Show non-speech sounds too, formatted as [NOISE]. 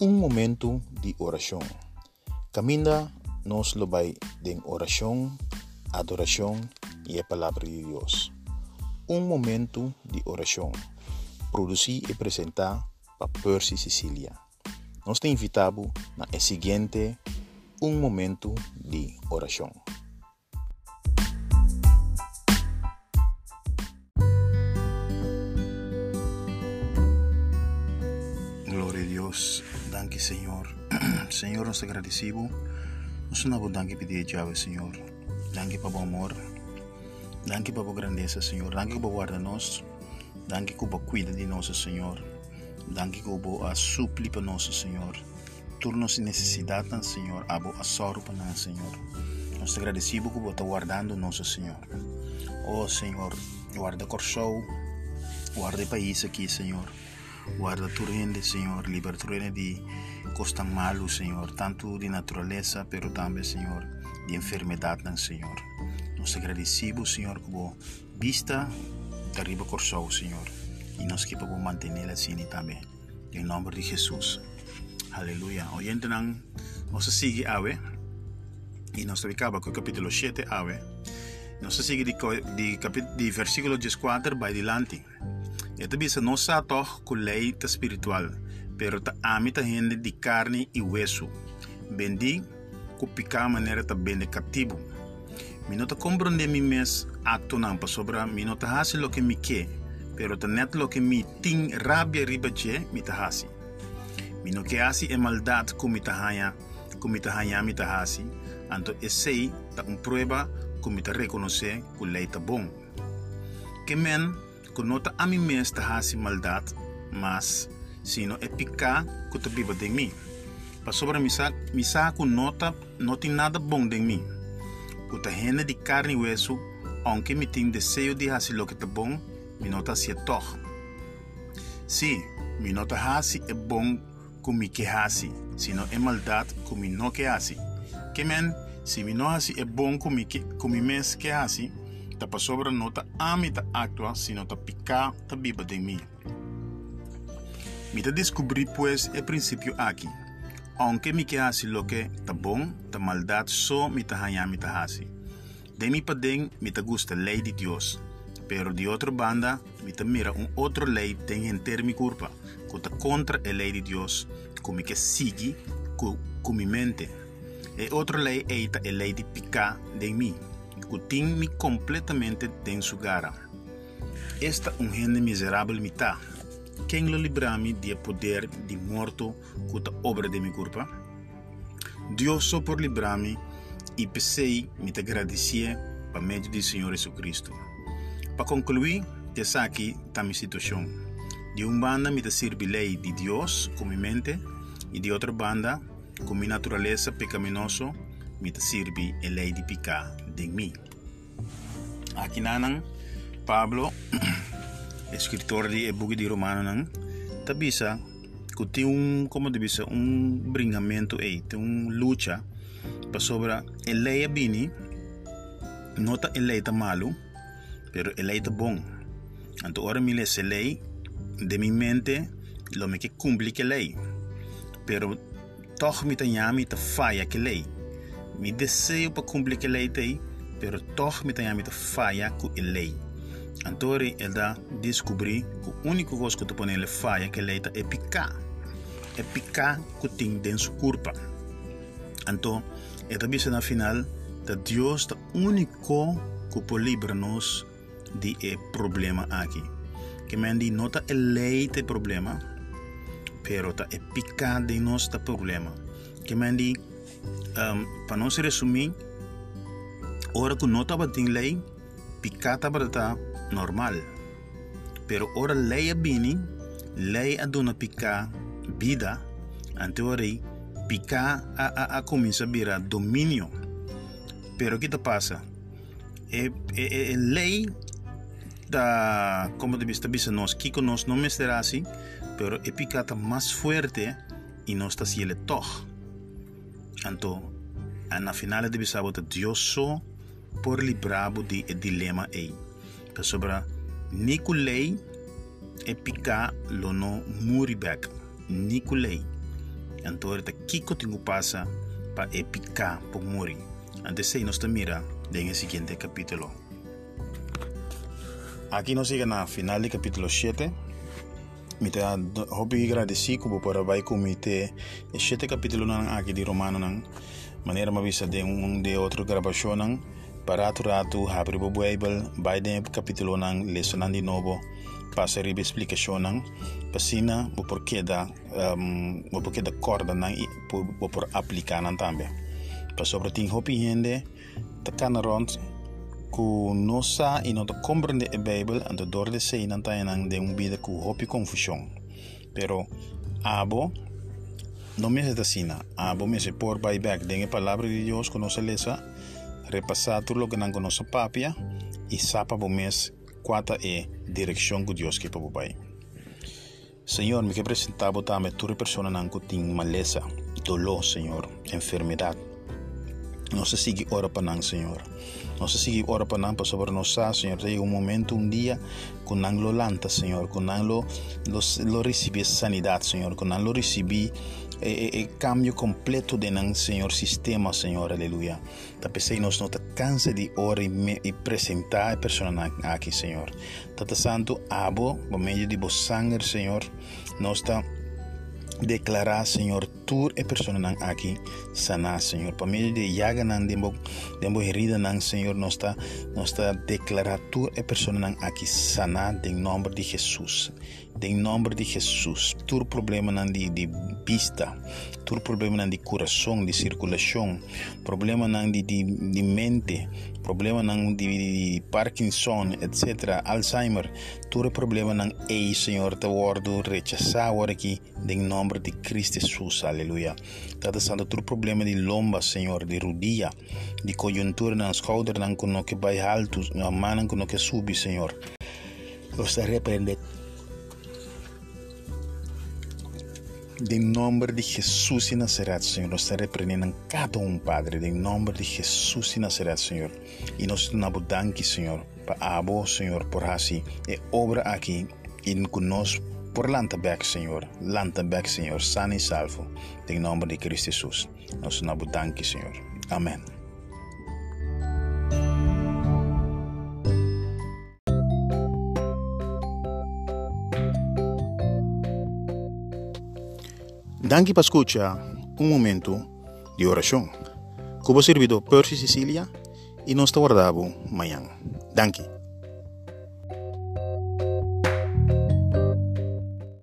um momento de oração. Caminha nos vai de oração, adoração e a palavra de Deus. Um momento de oração. Produzir e apresentar para Percy Sicília. Nós te invitamos na seguinte um momento de oração. Glória a Deus. [CLEARS THROAT] Danke, Senhor. Senhor, nós te agradecemos. Nós não danke pedir Jave, Senhor. Danke para o amor. Danke para a grandeza, Senhor. Danke para guarda nós. Danke para cuida de nós, Senhor. Danke para a supli para nós, Senhor. Turnos necessidade, Senhor. Abo a sorro para nós, Senhor. Nós te agradecemos por estar guardando nosso Senhor. Oh, Senhor, guarda Corsou. Guarda o país aqui, Senhor. Guarda tu rende, Senhor, liberta tu rende de costa malo, Senhor, tanto de natureza, pero também, Senhor, de enfermidade, Senhor. Nós agradecemos, Senhor, por vista de arriba corsou, Senhor, e nós que podemos manter assim também, em nome de Jesus. Aleluia. Hoje então, nós seguimos ave, e nós acaba com o capítulo 7 ave, nós seguimos de, de, de versículo 14 vai dilante. Esta vez no se atoja con ley espiritual, pero ta amita gente de carne y hueso. Bendi, cupica manera ta bende captivo. Mi no ta comprende mi mes acto nampa sobra, mi no ta lo que mi que, pero ta net lo que mi ting rabia riba che, mi ta hace. Mi no que e maldad con mi tahaya, con mi tahaya mi ta hace, anto esei ta un prueba con reconoce con ta bon. Que men, nota a mim mesmo hasi maldade, mas sino picar que te de mim. Para sobre misa, misa com nota não tem nada bom de mim. Que te rende de carne e hueso, aunque me tem desejo de hasi lo que te bom, me nota é toch. Sim, me nota hasi é bom como que hasi, sino é maldade como não que hasi. Que men, se me não hasi é bom como que como mes que hasi, ta pa sobra no ta ami ta actua, sino ta pica ta biba de mí. Mi ta descubrí pues el principio aquí. Aunque mi que hace lo que ta bon, ta maldad so mi ta hanya mi ta hasi. De mi paden mi ta gusta ley de Dios. Pero de otra banda, mi mira un otro ley ten enter mi culpa, ta contra el ley de Dios, como que sigue con mi mente. E otra ley eita el ley de pica de mí cutim-me completamente em sua gara. Esta gente miserável me tá. Quem lo libra-me de poder de morto cuta obra de minha culpa? Deus só por librar-me e pensei me te agradecer para meio do Senhor Jesus Cristo. Para concluir, essa aqui está minha situação. De uma banda me te serve lei de Deus com minha mente e de outra banda com minha natureza pecaminosa me te serve a lei de picar de mim. Aqui nanang Pablo, [CLEARS THROAT] escritor de buku de Romano nang, tabisa que tem um, como de bisa, um bringamento aí, tem um luta para sobre a lei bini, nota a lei tá malo, pero a lei tá bom. Então, ora me lê lei, de minha mente, lo me que cumpre que lei, pero toch tá me tá falha que lei. Me desejo para cumprir que lei tem, pero toch me tem a falha com a lei. Então, ele dá descobrir que o único coisa que tu põe ele falha que a lei é picar. É picar que tem dentro culpa. Então, ele também na final que Deus é único que pode livrar-nos de problema aqui. Que me diz, não é a lei tem problema, pero é picar de nós tem problema. Que me diz, um, para não se resumir, ora que não estava em lei, estar normal. Pero ora lei a bini, lei a dona picar vida, ante ora picar a, a, a começa a virar domínio. Pero que te passa? É, é, é lei da, como de vista bisa nós, que nós não me será assim, pero é picata mais forte e nós está se ele toch. Então, na final de bisabo de Deus só por librabo de dilema aí. Para sobre Nicolei e pica lo no muribek. Nicolei. Então, tá kiko tingu passa para epicar por morrer. Antes de nós mira en el siguiente capítulo. Aquí nos llega na final del capítulo 7. Mi te hopi agradeci kubo para vai komite e sete capítulo nang aqui de Romano nang maneira ma visa de um de outro gravação nang para tu ratu abrir o Bible de capítulo nang lecionando de novo passa ribe explicação nang pasina o porquê da um, o porquê da corda nang o por aplicar nang também. Pa sobre ting hopi gente takana rond ku nosa e não compreende a Bíblia ando dor de sei não tá nang de um vida ku hopi confusão pero abo não me assim abo me se por by back de a palavra de Deus conoce lesa repassar tudo lo que não conoce papia e sapa bo mes quata e direção que Deus que para pai Senhor, me que apresentava também toda pessoa que tem maleza, dolor, Senhor, enfermidade, Nós sigue ora para nang, Senhor. Nós sigue ora para nang, sobre nós, Senhor. Tem um momento, um dia, com nang lo lanta, Senhor. Com nang lo, lo, lo recebi sanidade, Senhor. Com nang lo recebi e, e, cambio completo de nang, Senhor, sistema, Senhor. Aleluia. Tapi sei nós não cansa de ora e, e apresentar a pessoa aqui, Senhor. Tata Santo, abo, por meio de vos sangue, Senhor. Nós está declarar, Senhor, tur e persona nang aqui sana, Senhor. Para meio de yaga nang dembo dembo herida Senhor, nós está nós está declarar tur e persona nang aqui sana em nome de Jesus. Em nome de Jesus. Tur problema de, de vista, tur problema de coração, de circulação, problema de, de, de mente, problema de, de Parkinson, etc. Alzheimer, tur problema nang ei, Senhor, te wordo rechazar aqui em nome de Cristo Jesus. Aleluia. Tata santo outro problema de lomba, Senhor, de rodilha, de conjuntura na shoulder, não que vai alto, na mão com que sube, Senhor. Você repreende. De nome de Jesus e Nazaret, Senhor, nós repreendendo cada um, Padre, de nome de Jesus e Nazaret, Senhor. E nós damos danke, Senhor, para abo, Senhor, por assim, e obra aqui, e conosco por Lantabeck, Senhor. Lantabeck, Senhor, sano e salvo. Em nome de Cristo Jesus. Nós nos danke, Senhor. Amém. Danke para escuchar um momento de oração. Como servido Percy Sicilia e nós te guardamos amanhã. Danke.